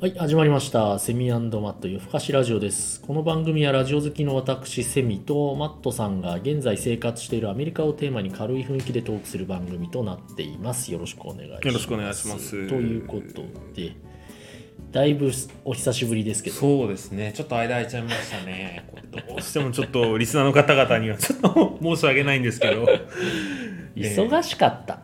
はい、始まりました。セミマット夜更かしラジオです。この番組はラジオ好きの私、セミとマットさんが現在生活しているアメリカをテーマに軽い雰囲気でトークする番組となっています。よろしくお願いします。よろしくお願いしますということで、だいぶお久しぶりですけど、そうですねちょっと間空いちゃいましたねどうしてもちょっとリスナーの方々にはちょっと申し訳ないんですけど忙しかった。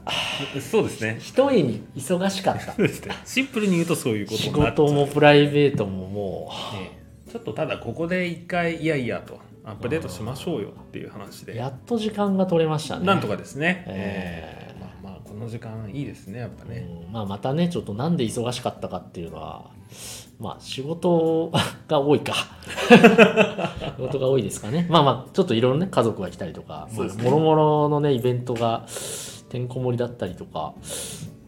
そうですね。一重に忙しかった。そ。うですね。シンプルに言うとそういうこと仕事もプライベートももねちょっとただここで一回いやいやとアップデートしましょうよっていう話う、で。やっと時間が取れましたね。なんとかですね、ええ。ーまあまあこの時間いいですねやっぱね、うん。まあ、またねちょっとなんで忙しかったかっていうのはまあ仕事が多いか。仕事が多いですかね。まあまあちょっといろいろね家族が来たりとかもろもろのねイベントがてんこ盛りだったりとか。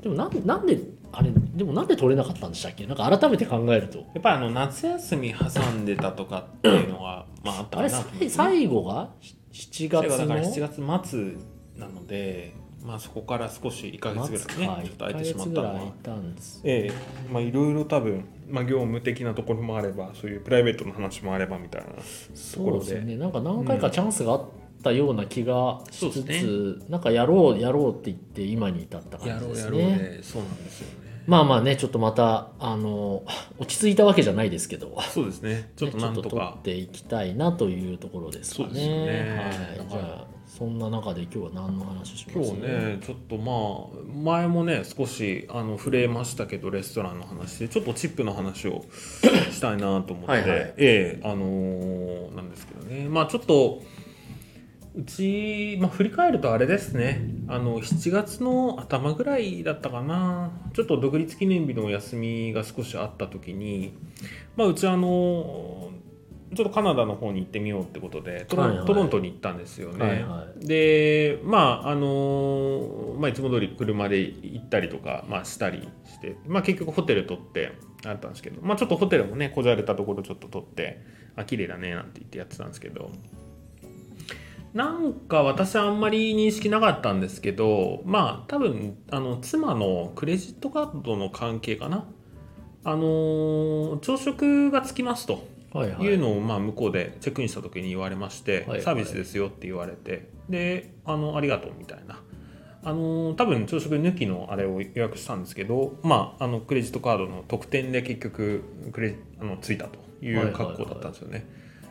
でもなんなんであれでもなんで取れなかったんでしたっけ？なんか改めて考えると。やっぱりあの夏休み挟んでたとかっていうのがまああったあれ最後が？7月の？最後だから7月末なのでまあそこから少し1か月ぐらいねちょっと空いて1しまったのは。ええ。まあいろいろ多分、まあ、業務的なところもあればそういうプライベートの話もあればみたいなとこそうろでですよね。なんか何回かチャンスがあったような気がしつつ、そうですなんかやろうやろうって言って今に至ったやろうや感じですね。ろうでそうなんですよねまあまあねちょっとまたあの落ち着いたわけじゃないですけど。そうですね。ちょっとなんとか。取っていきたいなというところですかね。そうですよね。はい、じゃあそんな中で今日は何の話をします？今日ねちょっとまあ前もね少しあの触れましたけどレストランの話でちょっとチップの話をしたいなと思って。はいはい。ええあのーなんですけどね。まあちょっとうち、まあ、振り返るとあれですね。あの7月の頭ぐらいだったかな。ちょっと独立記念日のお休みが少しあった時に、まあ、うちあのちょっとカナダの方に行ってみようってことでトロ,、はいはい。トロントに行ったんですよね。はいはい。でまああのまあ、いつも通り車で行ったりとか、まあ、したりして、まあ、結局ホテル取ってあったんですけど、まあ、ちょっとホテルもねこじゃれたところちょっと取ってあ綺麗だねなんて言ってやってたんですけどなんか私はあんまり認識なかったんですけどまあ多分あの妻のクレジットカードの関係かな。あの朝食がつきますと。はいはい。いうのをまあ向こうでチェックインした時に言われまして、はいはい。サービスですよって言われて。であのありがとうみたいな。あの多分朝食抜きのあれを予約したんですけど、まあ、あのクレジットカードの特典で結局クレあのついたという格好だったんですよね。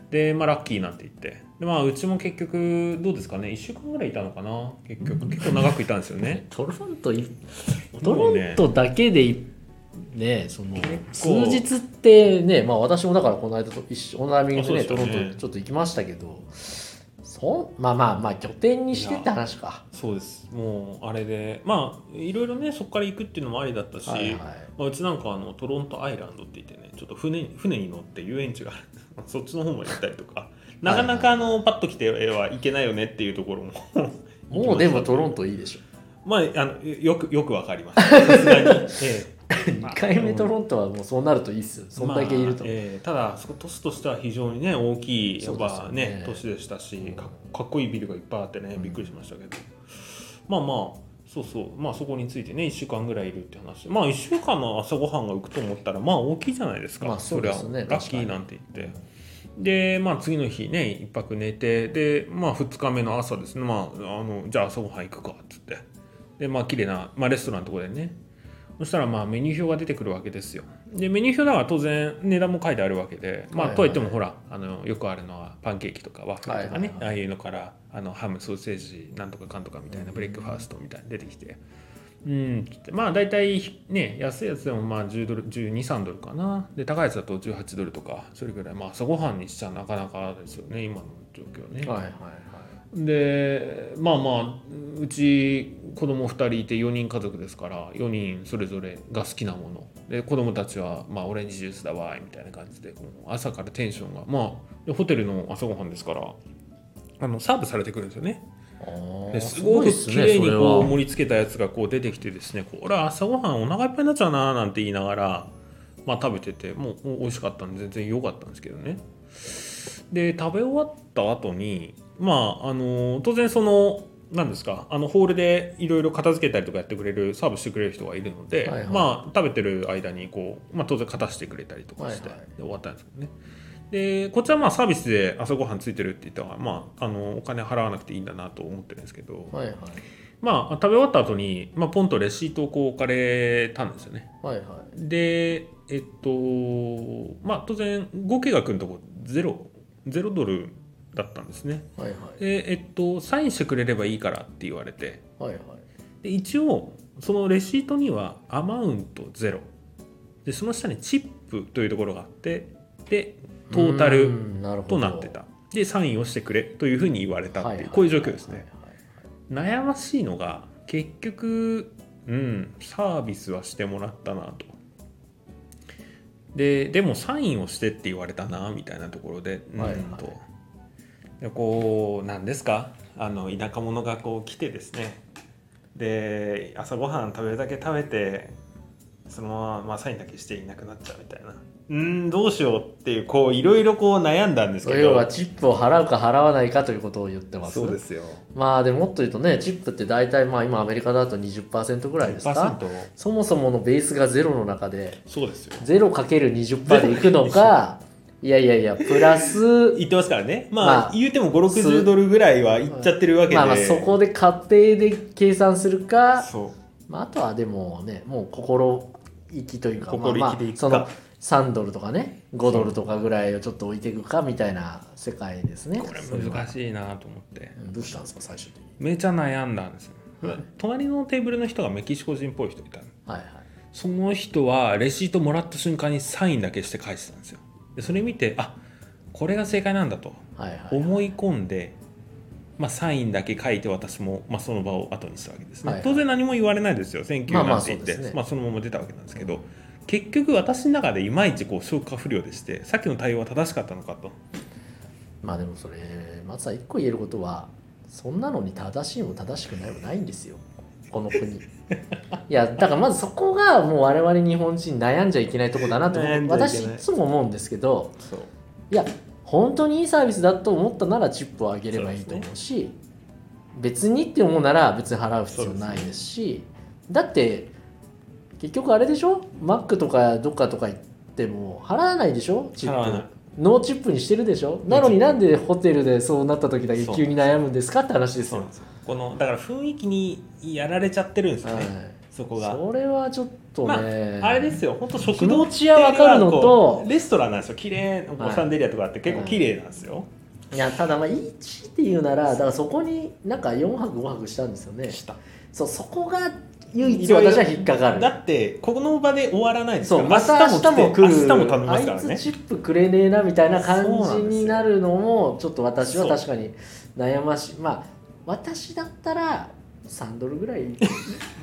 で、まあ、ラッキーなんて言って。で、まあ、うちも結局どうですかね。1週間ぐらいいたのかな。結局。結構長くいたんですよね。トロントいトロントだけでいねその数日ってねまあ私もだからこの間と一緒同じタイミングでね。トロントちょっと行きましたけどそんまあまあまあ拠点にしてって話か。そうです。もうあれで。まあいろいろねそこから行くっていうのもありだったし、はいはい。まあ、うちなんかあのトロントアイランドって言ってねちょっと船に船に乗って遊園地があるそっちの方まで行ったりとか。なかなかあのパッと来てはいけないよねっていうところも。もうでもトロントトいいでしょ。まああのよくよくわかりましたさすがに、え2回目トロントはもうそうなるといいっすよ。そんだけいると、まあええ。ただそこ都市としては非常にね大きいやっぱねね都市でしたしかかっこいいビルがいっぱいあってねびっくりしましたけど、まあまあそうそう。まあそこについてね1週間ぐらいいるって話。まあ1週間の朝ごはんが浮くと思ったらまあ大きいじゃないですか、まあそうですねりゃラッキーなんて言って。でまあ次の日ね一泊寝てでまあ2日目の朝ですね。まああのじゃあ朝ごはん行くかっつって。でまあ綺麗な、まあ、レストランのとこでね。そしたらまあメニュー表が出てくるわけですよ。でメニュー表だから当然値段も書いてあるわけで、まあ、とはいってもほらあのよくあるのはパンケーキとかワッフルとかね、ああいうのからあのハムソーセージなんとかかんとかみたいなブレックファーストみたいなの出てきて。うん、まあ大体ね安いやつでもまあ10ドル123ドルかな。で高いやつだと18ドルとかそれぐらい。まあ朝ごはんにしちゃなかなかですよね今の状況ね。はいはいはいでまあまあうち子供2人いて4人家族ですから4人それぞれが好きなもの。で子供たちは、まあ、オレンジジュースだわいみたいな感じで朝からテンションがまあでホテルの朝ごはんですからあのサーブされてくるんですよね。すごく綺麗にこう盛り付けたやつがこう出てきてですねこれは朝ごはんお腹いっぱいになっちゃうななんて言いながら、まあ、食べててもうもう美味しかったんで全然良かったんですけどねで食べ終わった後にまああの当然そのなんですかあのホールでいろいろ片付けたりとかやってくれるサーブしてくれる人がいるので、はいはい。まあ食べてる間にこう、まあ、当然片してくれたりとかして、はいはい。で終わったんですけどね。でこっちはまあサービスで朝ごはんついてるって言ったら、まあ、あのお金払わなくていいんだなと思ってるんですけど、はいはい。まあ食べ終わった後にまあポンとレシートをこう置かれたんですよね。はいはい。でえっとまあ当然合計額のとこゼロゼロドルだったんですね。はいはい。でえっとサインしてくれればいいからって言われて。はいはい。で一応そのレシートにはアマウントゼロ。でその下にチップというところがあってでトータうルとなってた。でサインをしてくれというふうに言われたっていう、こういう状況ですね。悩ましいのが結局うんサービスはしてもらったなとででもサインをしてって言われたなみたいなところでうんはい。はいと。でこうなんですか？あの田舎者がこう来てですね。で朝ごはん食べるだけ食べてそのまま、まあ、サインだけしていなくなっちゃうみたいな。うんどうしようっていうこういろいろこう悩んだんですけど。要はチップを払うか払わないかということを言ってます。そうですよ。まあでももっと言うとねチップって大体まあ今アメリカだと20%ぐらいですか。10%そもそものベースがゼロの中でそうですよ。0×20% でいくのかいやいやいやプラス言ってますからね。まあ、まあ言うても560ドルぐらいはいっちゃってるわけで、まあまあそこで家庭で計算するか、そう。まあ、あとはでもねもう心意気というかまあまあその3ドルとかね5ドルとかぐらいをちょっと置いていくかみたいな世界ですね。これ難しいなと思って。うんどうしたんですか最終的に。めちゃ悩んだんですよ、はい隣のテーブルの人がメキシコ人っぽい人いたの。はいはい。その人はレシートもらった瞬間にサインだけして返してたんですよ。でそれ見てあこれが正解なんだと思い込んで、まあ、サインだけ書いて私も、まあ、その場を後にしたわけですね、はいはい。当然何も言われないですよ「センキュー」まあまあなんて言って、まあ、そのまま出たわけなんですけど。結局私の中でいまいちこう消化不良でしてさっきの対応は正しかったのかと。まあでもそれ松さん一個言えることはそんなのに正しいも正しくないもないんですよ。この国。いやだからまずそこがもう我々日本人悩んじゃいけないとこだなと私いつも思うんですけどそう。いや本当にいいサービスだと思ったならチップをあげればいいと思うし別にって思うなら別に払う必要ないですしだって結局あれでしょ？マックとかどっかとか行っても払わないでしょ？チップ。ノーチップにしてるでしょ？なのになんでホテルでそうなった時だけ急に悩むんですかって話ですよ。このだから雰囲気にやられちゃってるんですよね、はいそこが。それはちょっとまね、あ、あれですよ。本当食気堂持ちはわかるのと。レストランなんですよ。綺麗なはいシャンデリアとかあって結構綺麗なんですよ、いやただまあ1っていうならだからそこになんか4泊5泊したんですよね。した。そうそこが唯一私は引っかかる。だってこの場で終わらないですからまた明日も来る。明日も頼みますからあねいつチップくれねえなみたいな感じになるのもちょっと私は確かに悩ましい。まあ私だったら3ドルぐらい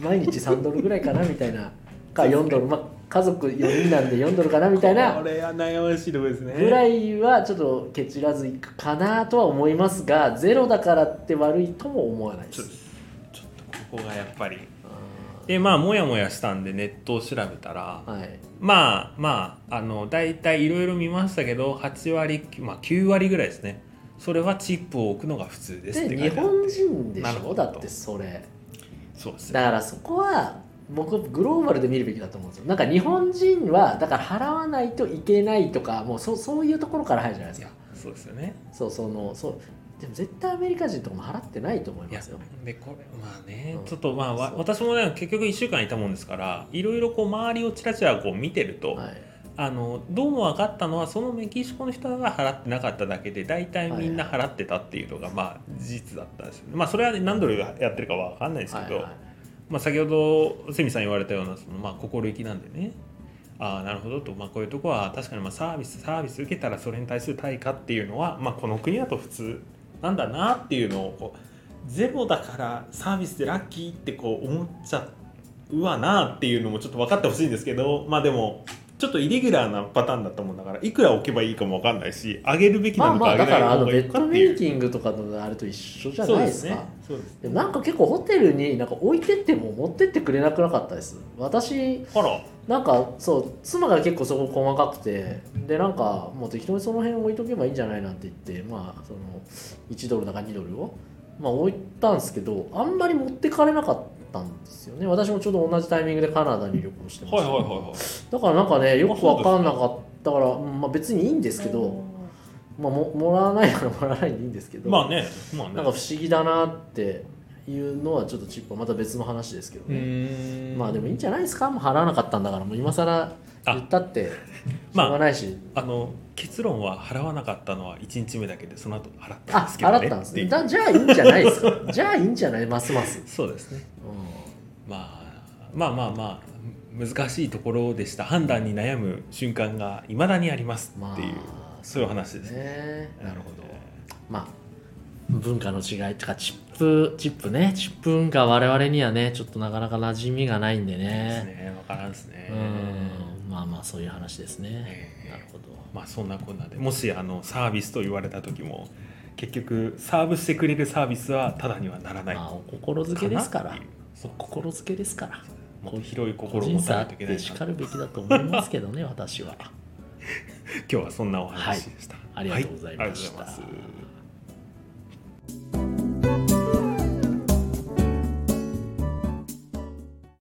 毎日3ドルぐらいかなみたいな。か4ドル。まあ家族4人なんで4ドルかなみたいな。これは悩ましいところですね。ぐらいはちょっとケチらずいくかなとは思いますがゼロだからって悪いとも思わないです。ちょっとここがやっぱり。あでまあもやもやしたんでネットを調べたらーはい。まあまああの大体いろいろ見ましたけど8割、まあ、9割ぐらいですねそれはチップを置くのが普通ですってで日本人でしょ？だってそれ。そうですね。だからそこは僕グローバルで見るべきだと思うんですよ。なんか日本人はだから払わないといけないとかもうそそういうところから入るじゃないですか。そうですよね。そうそのそうでも絶対アメリカ人とかも払ってないと思いますよ。でこれまあね、うん。ちょっとまあ私もね結局1週間いたもんですからいろいろこう周りをちらちらこう見てると、はいあのどうも分かったのはそのメキシコの人が払ってなかっただけで大体みんな払ってたっていうのがまあ事実だったんですよね。まあそれは、ね、何ドルやってるかは分かんないですけど、はいはいまあ、先ほどセミさん言われたようなその、まあ、心意気なんでね。ああなるほどと、まあ、こういうとこは確かにまあサービスサービス受けたらそれに対する対価っていうのは、まあ、この国だと普通なんだなっていうのをこうゼロだからサービスでラッキーってこう思っちゃうわなっていうのもちょっと分かってほしいんですけどまあでもちょっとイレギュラーなパターンだと思うんだからいくら置けばいいかも分かんないし上げるべきまあなのか上げまあだからあない方がいいのベッドかっていう。メイキングとかのあれと一緒じゃないですか。そうですでもなんか結構ホテルになんか置いてっても持ってってくれなくなかったです。私あら。なんかそう妻が結構そこ細かくてでなんかもう適当にその辺置いとけばいいんじゃないなんて言ってまあその1ドルだか2ドルをまあ置いたんですけどあんまり持ってかれなかったんですよね。私もちょうど同じタイミングでカナダに旅行してました、はいはいはいはい。だからなんかねよく分か。んなかったからうんまあ、別にいいんですけど、まあ、ももらわないならもらわないでいいんですけど、まあねまあね。なんか不思議だなっていうのはちょっとチップはまた別の話ですけどうね、まあでもいいんじゃないですか？もう払わなかったんだから。もう今更言ったってしょうがないし、あの結論は払わなかったのは1日目だけでその後払ったんあですけどね。払ったんですね。だじゃあいいんじゃないですか？じゃあいいんじゃないますます、そうですね。うまあまあまあまあ難しいところでした。判断に悩む瞬間がいまだにありますん、まあっていう、そういう話ですね。ね。なるほど。えまあ文化の違いとかチップチップね。チップ文化我々にはねちょっとなかなか馴染みがないんでーですね。ね分からんですね。うん。まあまあそういう話ですね、えーなるほど。まあそんなこんなで。もしあのサービスと言われた時も結局サーブしてくれるサービスはただにはならない。まあお心づけですから。心づけですから。広い個心を持たないといけないしかるべきだと思いますけどね私は。今日はそんなお話でした、ありがとうございました。はい